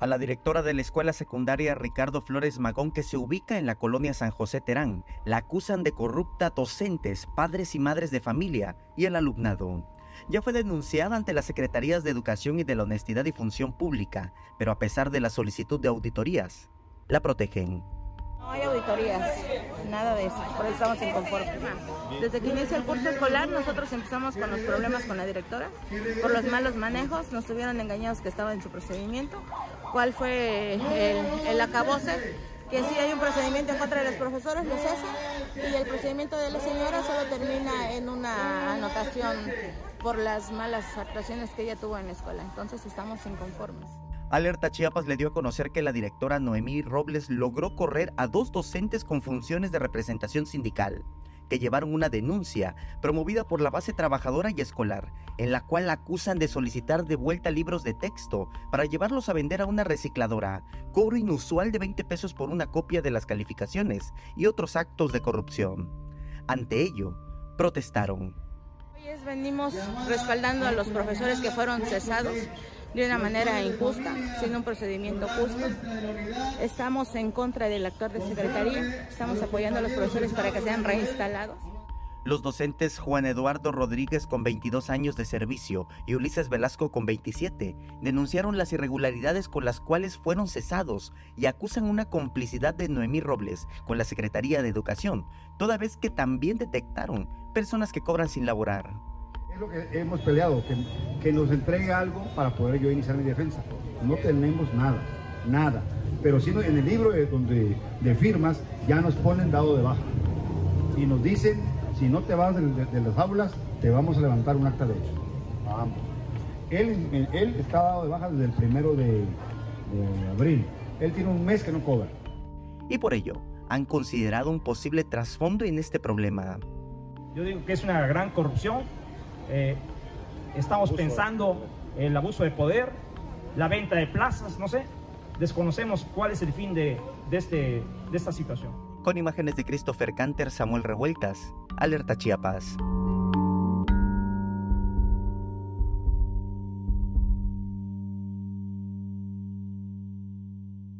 A la directora de la escuela secundaria Ricardo Flores Magón, que se ubica en la colonia San José Terán, la acusan de corrupta docentes, padres y madres de familia y el alumnado. Ya fue denunciada ante las Secretarías de Educación y de la Honestidad y Función Pública, pero a pesar de la solicitud de auditorías, la protegen. No hay auditorías, nada de eso, por eso estamos inconformes. Desde que inicia el curso escolar nosotros empezamos con los problemas con la directora, por los malos manejos, nos tuvieron engañados que estaba en su procedimiento, cuál fue el, el acabose, que si hay un procedimiento en contra de los profesores, lo cesa, y el procedimiento de la señora solo termina en una anotación por las malas actuaciones que ella tuvo en la escuela, entonces estamos inconformes. Alerta Chiapas le dio a conocer que la directora Noemí Robles logró correr a dos docentes con funciones de representación sindical, que llevaron una denuncia promovida por la base trabajadora y escolar, en la cual acusan de solicitar de vuelta libros de texto para llevarlos a vender a una recicladora, cobro inusual de 20 pesos por una copia de las calificaciones y otros actos de corrupción. Ante ello, protestaron. Hoy venimos respaldando a los profesores que fueron cesados de una manera injusta, sin un procedimiento justo. Estamos en contra del actor de secretaría, estamos apoyando a los profesores para que sean reinstalados. Los docentes Juan Eduardo Rodríguez con 22 años de servicio y Ulises Velasco con 27 denunciaron las irregularidades con las cuales fueron cesados y acusan una complicidad de Noemí Robles con la Secretaría de Educación, toda vez que también detectaron personas que cobran sin laborar. Lo que hemos peleado, que, que nos entregue algo para poder yo iniciar mi defensa. No tenemos nada, nada. Pero si en el libro de, donde, de firmas ya nos ponen dado de baja. Y nos dicen, si no te vas de, de, de las aulas, te vamos a levantar un acta de hecho. Vamos. Él, él está dado de baja desde el primero de, de abril. Él tiene un mes que no cobra. Y por ello, han considerado un posible trasfondo en este problema. Yo digo que es una gran corrupción eh, estamos pensando el abuso de poder, la venta de plazas, no sé. Desconocemos cuál es el fin de, de, este, de esta situación. Con imágenes de Christopher Canter, Samuel Revueltas, Alerta Chiapas.